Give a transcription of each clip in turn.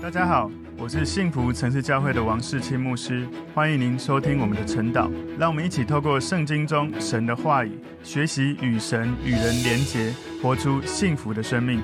大家好，我是幸福城市教会的王世清牧师，欢迎您收听我们的晨祷。让我们一起透过圣经中神的话语，学习与神与人连结，活出幸福的生命。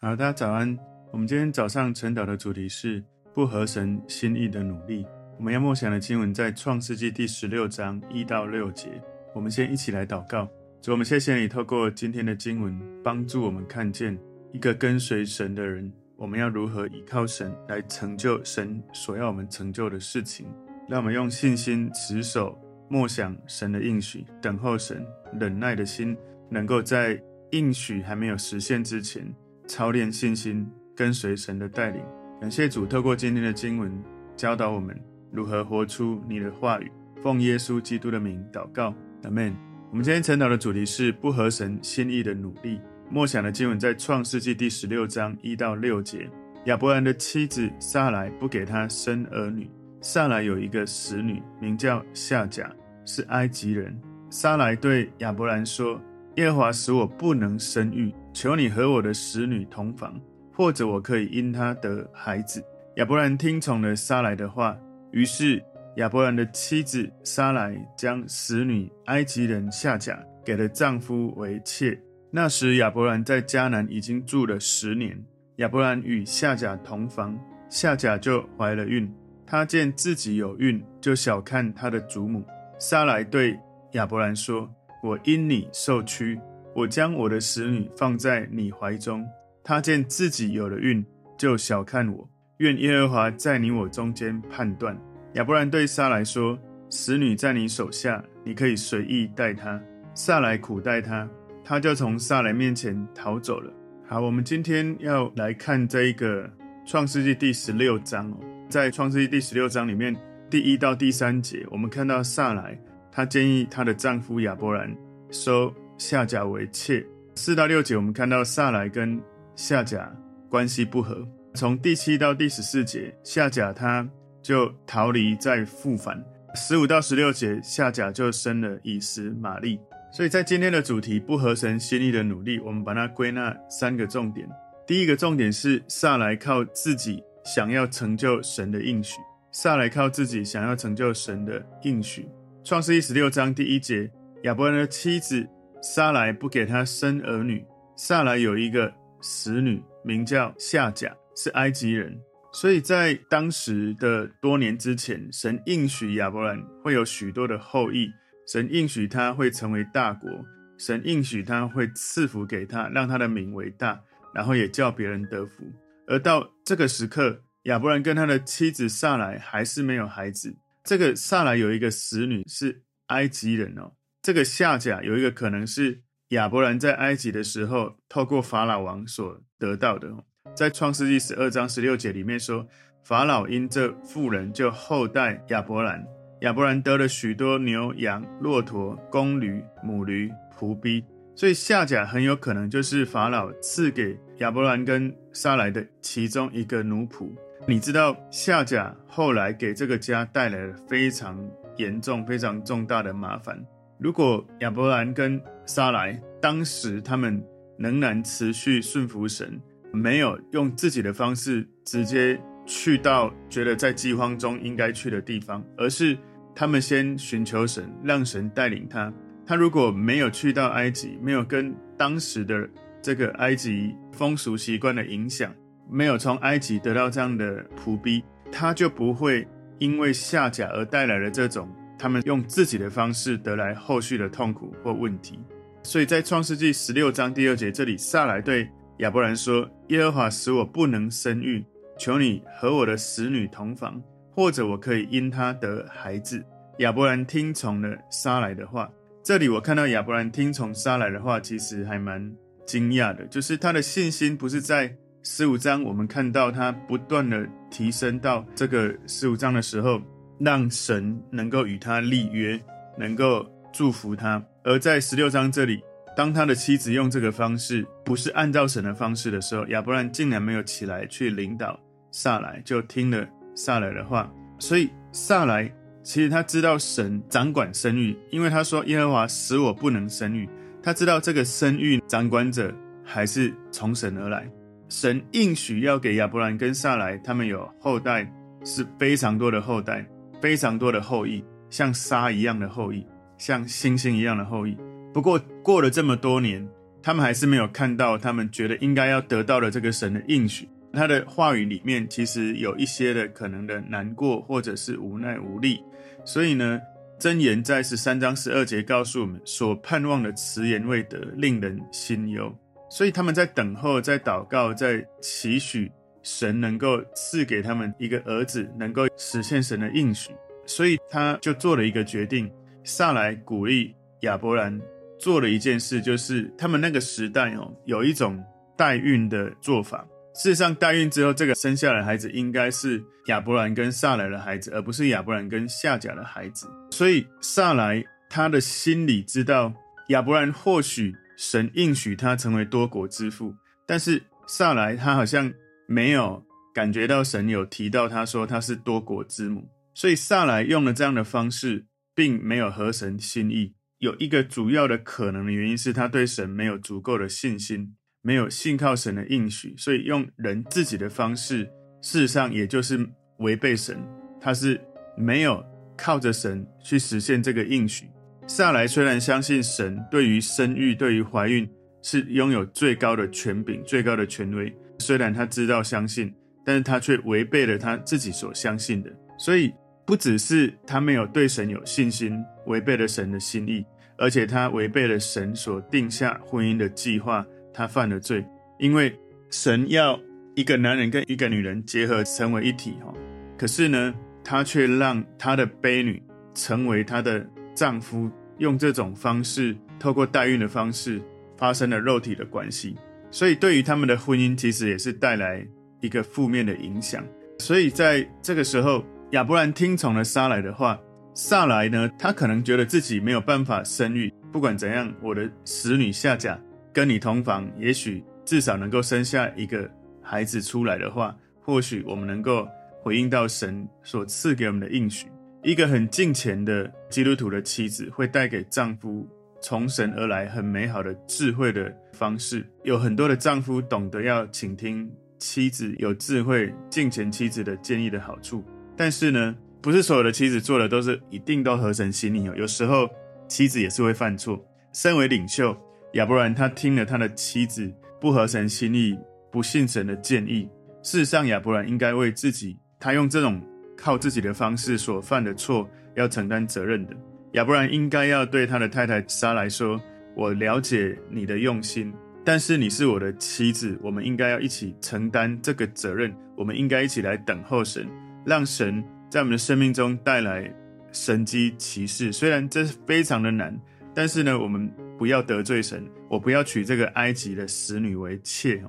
好，大家早安。我们今天早上晨祷的主题是不合神心意的努力。我们要默想的经文在创世纪第十六章一到六节。我们先一起来祷告。主，我们谢谢你透过今天的经文，帮助我们看见一个跟随神的人。我们要如何依靠神来成就神所要我们成就的事情？让我们用信心持守、默想神的应许，等候神，忍耐的心，能够在应许还没有实现之前，操练信心，跟随神的带领。感谢主，透过今天的经文教导我们如何活出你的话语。奉耶稣基督的名祷告，阿门。我们今天晨祷的主题是不合神心意的努力。默想的经文在创世纪第十六章一到六节。亚伯兰的妻子撒莱不给他生儿女。撒莱有一个使女，名叫夏甲，是埃及人。撒莱对亚伯兰说：“耶和华使我不能生育，求你和我的使女同房，或者我可以因她得孩子。”亚伯兰听从了撒莱的话，于是亚伯兰的妻子撒莱将使女埃及人夏甲给了丈夫为妾。那时亚伯兰在迦南已经住了十年。亚伯兰与夏甲同房，夏甲就怀了孕。他见自己有孕，就小看他的祖母。撒来对亚伯兰说：“我因你受屈，我将我的使女放在你怀中。”他见自己有了孕，就小看我。愿耶和华在你我中间判断。亚伯兰对撒莱说：“使女在你手下，你可以随意待她。”撒莱苦待她。他就从撒莱面前逃走了。好，我们今天要来看这一个创世纪第十六章哦。在创世纪第十六章里面，第一到第三节，我们看到撒莱她建议她的丈夫亚伯兰收夏甲为妾。四到六节，我们看到撒莱跟夏甲关系不和。从第七到第十四节，夏甲她就逃离再复返。十五到十六节，夏甲就生了以实玛利。所以在今天的主题不合神心意的努力，我们把它归纳三个重点。第一个重点是撒来靠自己想要成就神的应许。撒来靠自己想要成就神的应许。创世一十六章第一节，亚伯兰的妻子撒来不给他生儿女。撒来有一个使女，名叫夏甲，是埃及人。所以在当时的多年之前，神应许亚伯兰会有许多的后裔。神应许他会成为大国，神应许他会赐福给他，让他的名为大，然后也叫别人得福。而到这个时刻，亚伯兰跟他的妻子撒莱还是没有孩子。这个撒莱有一个使女是埃及人哦。这个夏甲有一个可能是亚伯兰在埃及的时候透过法老王所得到的。在创世纪十二章十六节里面说，法老因这妇人就后代亚伯兰。亚伯兰得了许多牛羊、骆驼、公驴、母驴、仆婢，所以夏甲很有可能就是法老赐给亚伯兰跟撒莱的其中一个奴仆。你知道夏甲后来给这个家带来了非常严重、非常重大的麻烦。如果亚伯兰跟撒莱当时他们仍然持续顺服神，没有用自己的方式直接去到觉得在饥荒中应该去的地方，而是。他们先寻求神，让神带领他。他如果没有去到埃及，没有跟当时的这个埃及风俗习惯的影响，没有从埃及得到这样的仆逼，他就不会因为下甲而带来了这种他们用自己的方式得来后续的痛苦或问题。所以在创世纪十六章第二节这里，撒莱对亚伯兰说：“耶和华使我不能生育，求你和我的使女同房。”或者我可以因他得孩子。亚伯兰听从了撒来的话。这里我看到亚伯兰听从撒来的话，其实还蛮惊讶的。就是他的信心不是在十五章，我们看到他不断的提升到这个十五章的时候，让神能够与他立约，能够祝福他。而在十六章这里，当他的妻子用这个方式，不是按照神的方式的时候，亚伯兰竟然没有起来去领导撒来，就听了。撒莱的话，所以撒莱其实他知道神掌管生育，因为他说耶和华使我不能生育，他知道这个生育掌管者还是从神而来。神应许要给亚伯兰跟撒莱他们有后代，是非常多的后代，非常多的后裔，像沙一样的后裔，像星星一样的后裔。不过过了这么多年，他们还是没有看到他们觉得应该要得到的这个神的应许。他的话语里面其实有一些的可能的难过，或者是无奈无力。所以呢，箴言在十三章十二节告诉我们：所盼望的迟延未得，令人心忧。所以他们在等候，在祷告，在期许神能够赐给他们一个儿子，能够实现神的应许。所以他就做了一个决定。撒莱鼓励亚伯兰做了一件事，就是他们那个时代哦，有一种代孕的做法。事实上，代孕之后，这个生下来的孩子应该是亚伯兰跟撒莱的孩子，而不是亚伯兰跟夏甲的孩子。所以撒莱他的心里知道，亚伯兰或许。神应许他成为多国之父，但是撒莱他好像没有感觉到神有提到他说他是多国之母，所以撒莱用了这样的方式，并没有合神心意。有一个主要的可能的原因是他对神没有足够的信心，没有信靠神的应许，所以用人自己的方式，事实上也就是违背神，他是没有靠着神去实现这个应许。撒莱虽然相信神对于生育、对于怀孕是拥有最高的权柄、最高的权威，虽然他知道相信，但是他却违背了他自己所相信的。所以不只是他没有对神有信心，违背了神的心意，而且他违背了神所定下婚姻的计划，他犯了罪。因为神要一个男人跟一个女人结合成为一体，哈，可是呢，他却让他的婢女成为他的丈夫。用这种方式，透过代孕的方式，发生了肉体的关系，所以对于他们的婚姻，其实也是带来一个负面的影响。所以在这个时候，亚伯兰听从了撒莱的话。撒莱呢，他可能觉得自己没有办法生育，不管怎样，我的使女夏甲跟你同房，也许至少能够生下一个孩子出来的话，或许我们能够回应到神所赐给我们的应许。一个很敬虔的基督徒的妻子，会带给丈夫从神而来很美好的智慧的方式。有很多的丈夫懂得要倾听妻子有智慧、敬虔妻子的建议的好处，但是呢，不是所有的妻子做的都是一定都合神心意哦。有时候妻子也是会犯错。身为领袖，亚伯兰他听了他的妻子不合神心意、不信神的建议。事实上，亚伯兰应该为自己，他用这种。靠自己的方式所犯的错要承担责任的，亚伯兰应该要对他的太太撒来说：“我了解你的用心，但是你是我的妻子，我们应该要一起承担这个责任。我们应该一起来等候神，让神在我们的生命中带来神迹奇事。虽然这是非常的难，但是呢，我们不要得罪神，我不要娶这个埃及的使女为妾。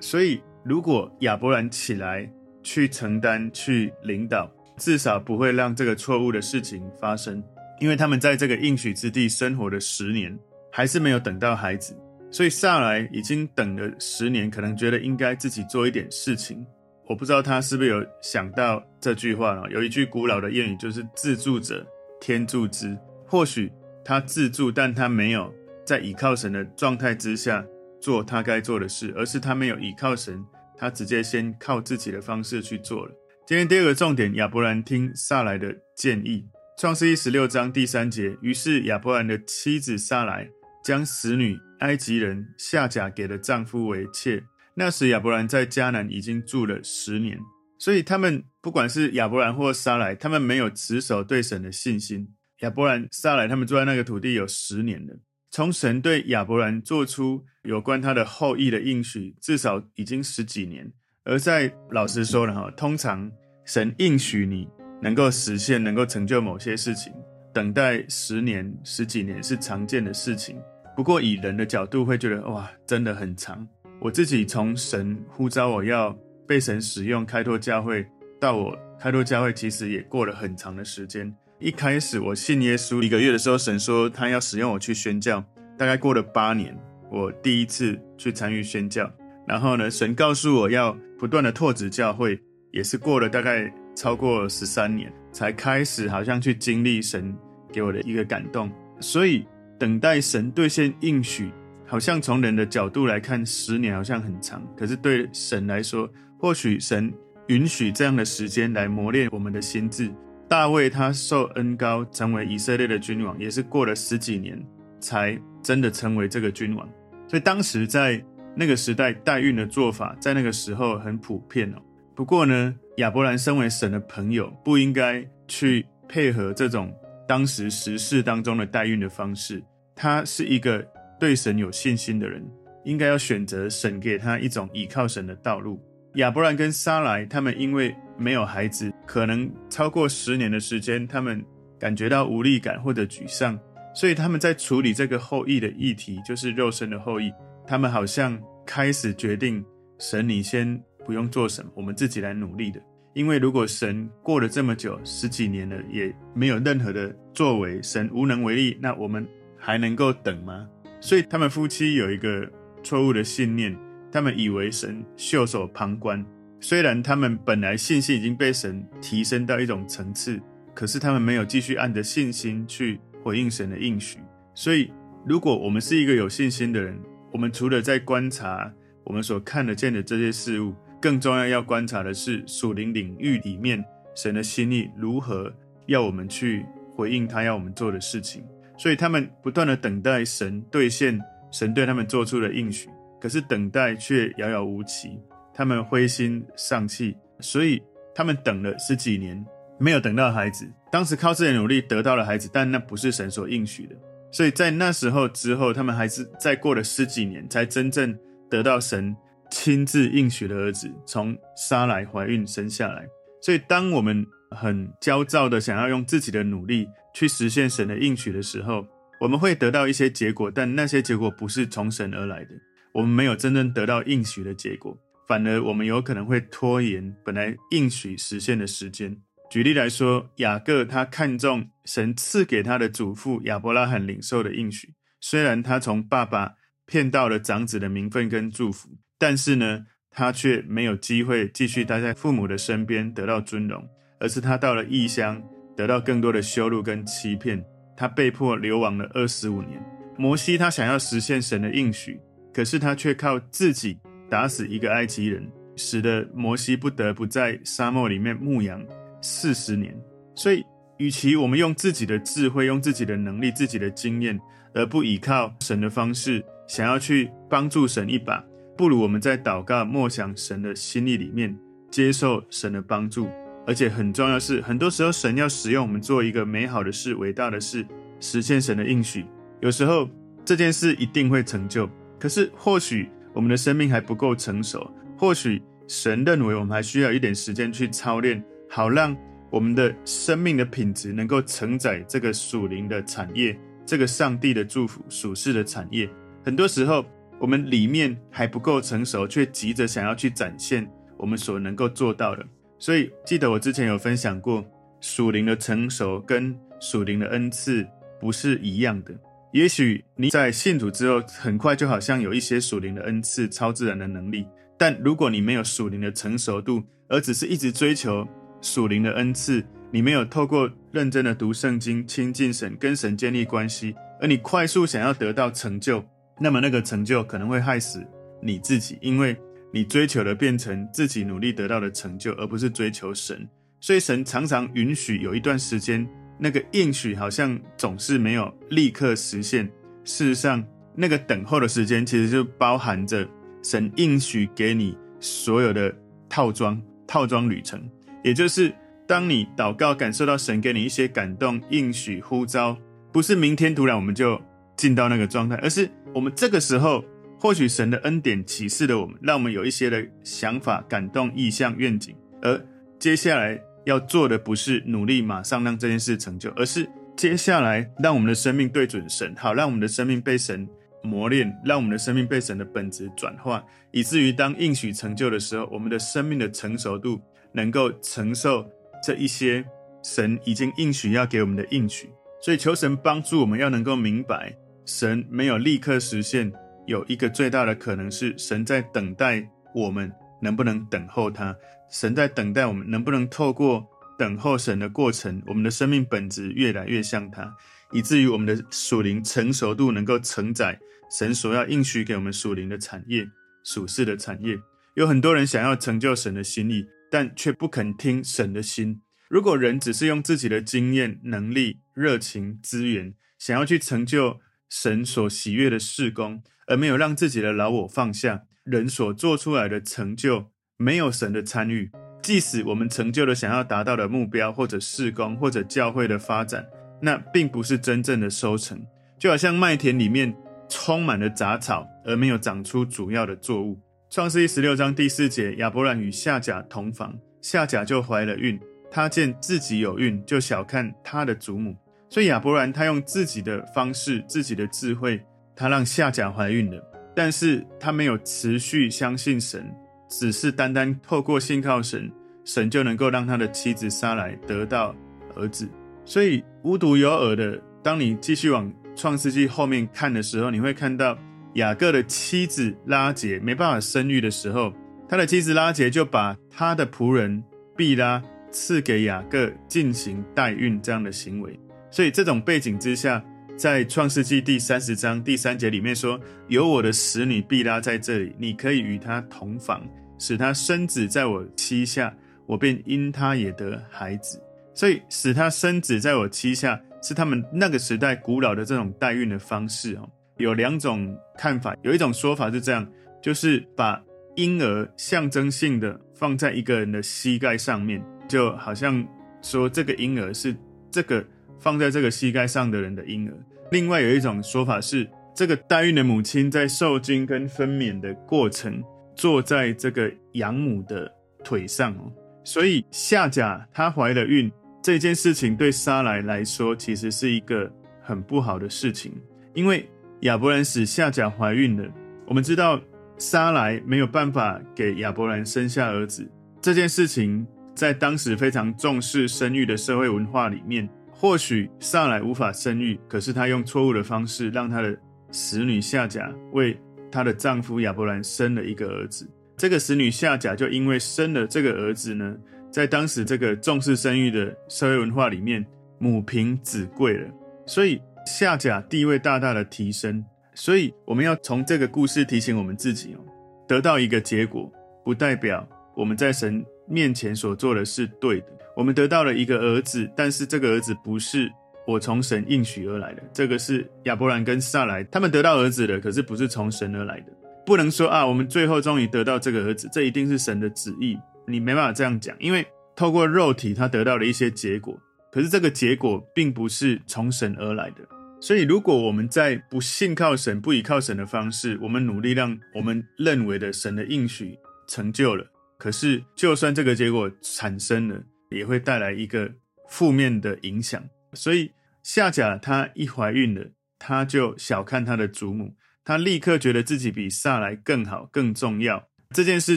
所以，如果亚伯兰起来去承担、去领导。至少不会让这个错误的事情发生，因为他们在这个应许之地生活了十年，还是没有等到孩子，所以上来已经等了十年，可能觉得应该自己做一点事情。我不知道他是不是有想到这句话？有一句古老的谚语，就是“自助者天助之”。或许他自助，但他没有在倚靠神的状态之下做他该做的事，而是他没有倚靠神，他直接先靠自己的方式去做了。今天第二个重点，亚伯兰听撒莱的建议。创世记十六章第三节，于是亚伯兰的妻子撒莱将使女埃及人夏甲给了丈夫为妾。那时亚伯兰在迦南已经住了十年，所以他们不管是亚伯兰或撒莱，他们没有持守对神的信心。亚伯兰、撒莱他们住在那个土地有十年了，从神对亚伯兰做出有关他的后裔的应许，至少已经十几年。而在老实说了哈，通常神应许你能够实现、能够成就某些事情，等待十年、十几年是常见的事情。不过以人的角度会觉得哇，真的很长。我自己从神呼召我要被神使用开拓教会，到我开拓教会，其实也过了很长的时间。一开始我信耶稣一个月的时候，神说他要使用我去宣教，大概过了八年，我第一次去参与宣教。然后呢，神告诉我要不断的拓殖教会，也是过了大概超过十三年，才开始好像去经历神给我的一个感动。所以等待神兑现应许好像从人的角度来看，十年好像很长，可是对神来说，或许神允许这样的时间来磨练我们的心智。大卫他受恩高成为以色列的君王，也是过了十几年才真的成为这个君王。所以当时在那个时代代孕的做法，在那个时候很普遍哦。不过呢，亚伯兰身为神的朋友，不应该去配合这种当时时事当中的代孕的方式。他是一个对神有信心的人，应该要选择神给他一种倚靠神的道路。亚伯兰跟撒莱他们因为没有孩子，可能超过十年的时间，他们感觉到无力感或者沮丧，所以他们在处理这个后裔的议题，就是肉身的后裔。他们好像开始决定，神你先不用做什么，我们自己来努力的。因为如果神过了这么久，十几年了，也没有任何的作为，神无能为力，那我们还能够等吗？所以他们夫妻有一个错误的信念，他们以为神袖手旁观。虽然他们本来信心已经被神提升到一种层次，可是他们没有继续按着信心去回应神的应许。所以，如果我们是一个有信心的人，我们除了在观察我们所看得见的这些事物，更重要要观察的是属灵领域里面神的心意如何要我们去回应他要我们做的事情。所以，他们不断地等待神兑现神对他们做出的应许，可是等待却遥遥无期。他们灰心丧气，所以他们等了十几年，没有等到孩子。当时靠自己的努力得到了孩子，但那不是神所应许的。所以在那时候之后，他们还是再过了十几年，才真正得到神亲自应许的儿子，从撒莱怀孕生下来。所以，当我们很焦躁的想要用自己的努力去实现神的应许的时候，我们会得到一些结果，但那些结果不是从神而来的。我们没有真正得到应许的结果。反而，我们有可能会拖延本来应许实现的时间。举例来说，雅各他看重神赐给他的祖父亚伯拉罕领受的应许，虽然他从爸爸骗到了长子的名分跟祝福，但是呢，他却没有机会继续待在父母的身边得到尊荣，而是他到了异乡得到更多的羞辱跟欺骗，他被迫流亡了二十五年。摩西他想要实现神的应许，可是他却靠自己。打死一个埃及人，使得摩西不得不在沙漠里面牧羊四十年。所以，与其我们用自己的智慧、用自己的能力、自己的经验，而不依靠神的方式，想要去帮助神一把，不如我们在祷告、默想神的心意里面，接受神的帮助。而且很重要是，很多时候神要使用我们做一个美好的事、伟大的事，实现神的应许。有时候这件事一定会成就，可是或许。我们的生命还不够成熟，或许神认为我们还需要一点时间去操练，好让我们的生命的品质能够承载这个属灵的产业，这个上帝的祝福属世的产业。很多时候，我们里面还不够成熟，却急着想要去展现我们所能够做到的。所以，记得我之前有分享过，属灵的成熟跟属灵的恩赐不是一样的。也许你在信主之后，很快就好像有一些属灵的恩赐、超自然的能力。但如果你没有属灵的成熟度，而只是一直追求属灵的恩赐，你没有透过认真的读圣经、亲近神、跟神建立关系，而你快速想要得到成就，那么那个成就可能会害死你自己，因为你追求的变成自己努力得到的成就，而不是追求神。所以神常常允许有一段时间。那个应许好像总是没有立刻实现。事实上，那个等候的时间其实就包含着神应许给你所有的套装、套装旅程。也就是当你祷告，感受到神给你一些感动、应许、呼召，不是明天突然我们就进到那个状态，而是我们这个时候或许神的恩典启示了我们，让我们有一些的想法、感动、意向、愿景，而接下来。要做的不是努力马上让这件事成就，而是接下来让我们的生命对准神，好让我们的生命被神磨练，让我们的生命被神的本质转化，以至于当应许成就的时候，我们的生命的成熟度能够承受这一些神已经应许要给我们的应许。所以求神帮助我们，要能够明白，神没有立刻实现，有一个最大的可能是神在等待我们能不能等候他。神在等待我们，能不能透过等候神的过程，我们的生命本质越来越像他，以至于我们的属灵成熟度能够承载神所要应许给我们属灵的产业、属世的产业。有很多人想要成就神的心意，但却不肯听神的心。如果人只是用自己的经验、能力、热情、资源，想要去成就神所喜悦的事工，而没有让自己的老我放下，人所做出来的成就没有神的参与，即使我们成就了想要达到的目标，或者事工，或者教会的发展，那并不是真正的收成。就好像麦田里面充满了杂草，而没有长出主要的作物。创世记十六章第四节，亚伯兰与夏甲同房，夏甲就怀了孕。他见自己有孕，就小看他的祖母。所以亚伯兰他用自己的方式、自己的智慧，他让夏甲怀孕了。但是他没有持续相信神，只是单单透过信靠神，神就能够让他的妻子撒莱得到儿子。所以无独有偶的，当你继续往创世纪后面看的时候，你会看到雅各的妻子拉结没办法生育的时候，他的妻子拉结就把他的仆人毕拉。赐给雅各进行代孕这样的行为，所以这种背景之下，在创世纪第三十章第三节里面说：“有我的使女毕拉在这里，你可以与她同房，使她生子在我膝下，我便因她也得孩子。”所以使她生子在我膝下，是他们那个时代古老的这种代孕的方式哦。有两种看法，有一种说法是这样，就是把婴儿象征性的放在一个人的膝盖上面。就好像说这个婴儿是这个放在这个膝盖上的人的婴儿。另外有一种说法是，这个代孕的母亲在受精跟分娩的过程，坐在这个养母的腿上哦。所以夏甲她怀了孕这件事情，对撒莱来说其实是一个很不好的事情，因为亚伯兰使夏甲怀孕了。我们知道撒莱没有办法给亚伯兰生下儿子这件事情。在当时非常重视生育的社会文化里面，或许撒莱无法生育，可是她用错误的方式，让她的使女夏甲为她的丈夫亚伯兰生了一个儿子。这个使女夏甲就因为生了这个儿子呢，在当时这个重视生育的社会文化里面，母凭子贵了，所以夏甲地位大大的提升。所以我们要从这个故事提醒我们自己哦，得到一个结果，不代表我们在神面前所做的是对的，我们得到了一个儿子，但是这个儿子不是我从神应许而来的。这个是亚伯兰跟撒莱他们得到儿子的，可是不是从神而来的。不能说啊，我们最后终于得到这个儿子，这一定是神的旨意。你没办法这样讲，因为透过肉体他得到了一些结果，可是这个结果并不是从神而来的。所以，如果我们在不信靠神、不倚靠神的方式，我们努力让我们认为的神的应许成就了。可是，就算这个结果产生了，也会带来一个负面的影响。所以，夏甲她一怀孕了，她就小看她的祖母，她立刻觉得自己比撒莱更好、更重要。这件事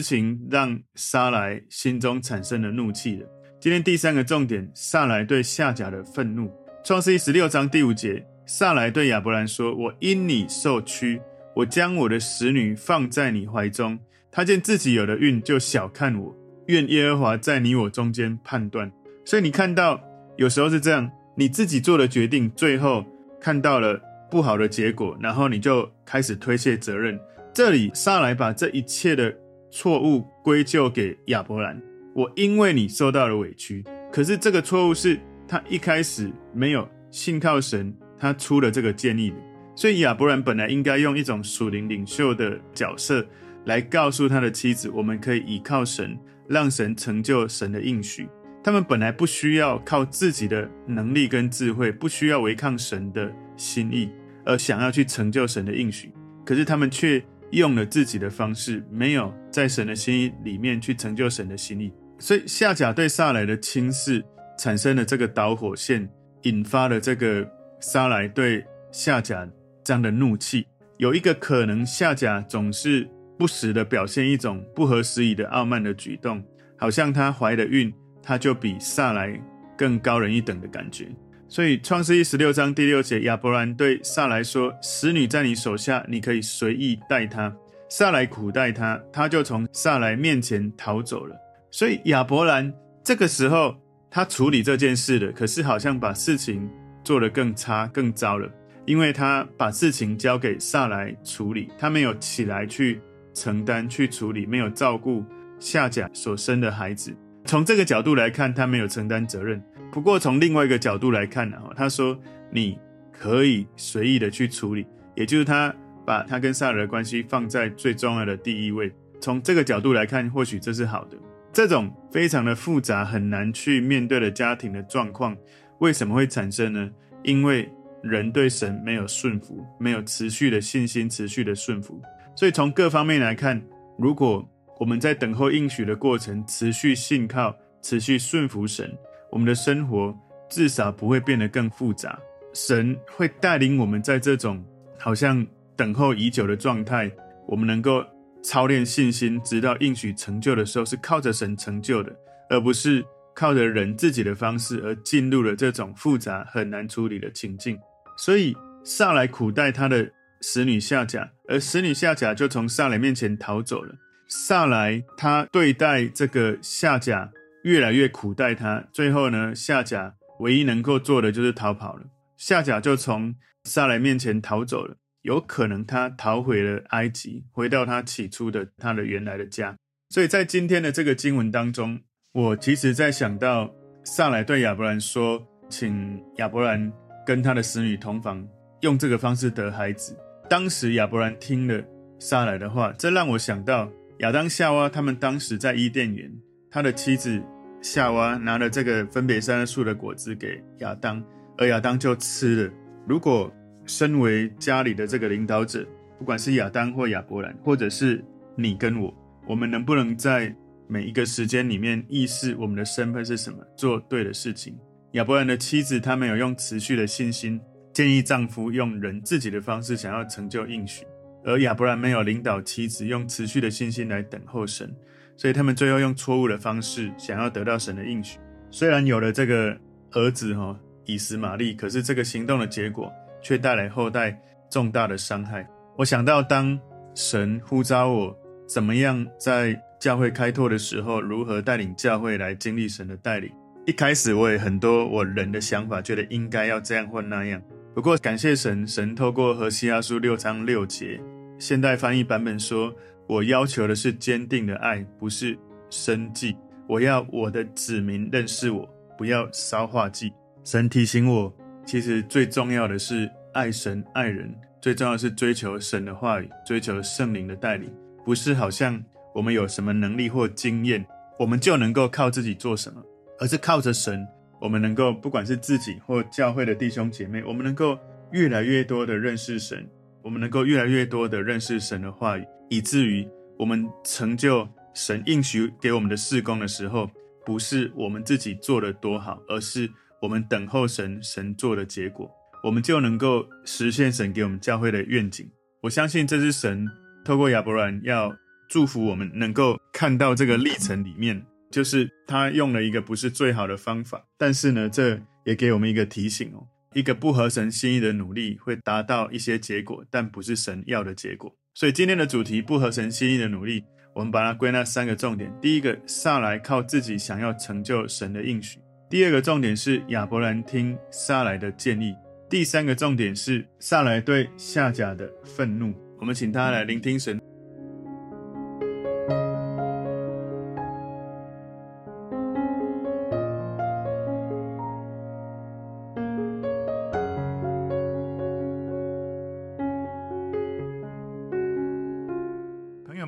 情让撒莱心中产生了怒气了。今天第三个重点，撒莱对夏甲的愤怒。创世记十六章第五节，撒莱对亚伯兰说：“我因你受屈，我将我的使女放在你怀中。”他见自己有了孕，就小看我。愿耶和华在你我中间判断。所以你看到，有时候是这样，你自己做的决定，最后看到了不好的结果，然后你就开始推卸责任。这里撒来把这一切的错误归咎给亚伯兰。我因为你受到了委屈，可是这个错误是他一开始没有信靠神，他出了这个建议的。所以亚伯兰本来应该用一种属灵领袖的角色。来告诉他的妻子，我们可以依靠神，让神成就神的应许。他们本来不需要靠自己的能力跟智慧，不需要违抗神的心意，而想要去成就神的应许。可是他们却用了自己的方式，没有在神的心意里面去成就神的心意。所以夏甲对撒来的轻视，产生了这个导火线，引发了这个撒来对夏甲这样的怒气。有一个可能，夏甲总是。不时的表现一种不合时宜的傲慢的举动，好像她怀了孕，她就比撒莱更高人一等的感觉。所以创世记十六章第六节，亚伯兰对撒莱说：“使女在你手下，你可以随意待她。”撒莱苦待她，她就从撒莱面前逃走了。所以亚伯兰这个时候他处理这件事了，可是好像把事情做得更差、更糟了，因为他把事情交给撒莱处理，他没有起来去承担、去处理，没有照顾夏甲所生的孩子。从这个角度来看，他没有承担责任。不过从另外一个角度来看呢，他说你可以随意的去处理，也就是他把他跟撒莱的关系放在最重要的第一位。从这个角度来看，或许这是好的。这种非常的复杂、很难去面对的家庭的状况，为什么会产生呢？因为人对神没有顺服，没有持续的信心、持续的顺服。所以从各方面来看，如果我们在等候应许的过程，持续信靠、持续顺服神，我们的生活至少不会变得更复杂。神会带领我们在这种好像等候已久的状态，我们能够。操练信心，直到应许成就的时候，是靠着神成就的，而不是靠着人自己的方式而进入了这种复杂很难处理的情境。所以上来苦待他的使女夏甲，而使女夏甲就从萨莱面前逃走了。萨莱他对待这个夏甲越来越苦待他，最后呢，夏甲唯一能够做的就是逃跑了。夏甲就从萨莱面前逃走了。有可能他逃回了埃及，回到他起初的他的原来的家。所以在今天的这个经文当中，我其实在想到萨莱对亚伯兰说，请亚伯兰跟他的使女同房，用这个方式得孩子。当时亚伯兰听了撒莱的话，这让我想到亚当夏娃他们当时在伊甸园，他的妻子夏娃拿了这个分别善恶树的果子给亚当，而亚当就吃了。如果身为家里的这个领导者，不管是亚当或亚伯兰，或者是你跟我，我们能不能在每一个时间里面意识我们的身份是什么，做对的事情？亚伯兰的妻子她没有用持续的信心建议丈夫用人自己的方式想要成就应许，而亚伯兰没有领导妻子用持续的信心来等候神，所以他们最后用错误的方式想要得到神的应许。虽然有了这个儿子哈以实玛利，可是这个行动的结果。却带来后代重大的伤害。我想到，当神呼召我怎么样在教会开拓的时候，如何带领教会来经历神的带领。一开始我也很多我人的想法，觉得应该要这样或那样。不过感谢神，神透过何西阿书六章六节现代翻译版本说：“我要求的是坚定的爱，不是生计。我要我的子民认识我，不要烧化祭。”神提醒我。其实最重要的是爱神爱人，最重要是追求神的话语，追求圣灵的带领，不是好像我们有什么能力或经验，我们就能够靠自己做什么，而是靠着神，我们能够不管是自己或教会的弟兄姐妹，我们能够越来越多的认识神，我们能够越来越多的认识神的话语，以至于我们成就神应许给我们的事工的时候，不是我们自己做的多好，而是。我们等候神，神做的结果，我们就能够实现神给我们教会的愿景。我相信这是神透过亚伯兰要祝福我们，能够看到这个历程里面，就是他用了一个不是最好的方法，但是呢，这也给我们一个提醒哦，一个不合神心意的努力会达到一些结果，但不是神要的结果。所以今天的主题不合神心意的努力，我们把它归纳三个重点：第一个，撒莱靠自己想要成就神的应许。第二个重点是亚伯兰听撒莱的建议。第三个重点是撒莱对夏甲的愤怒。我们请他来聆听神。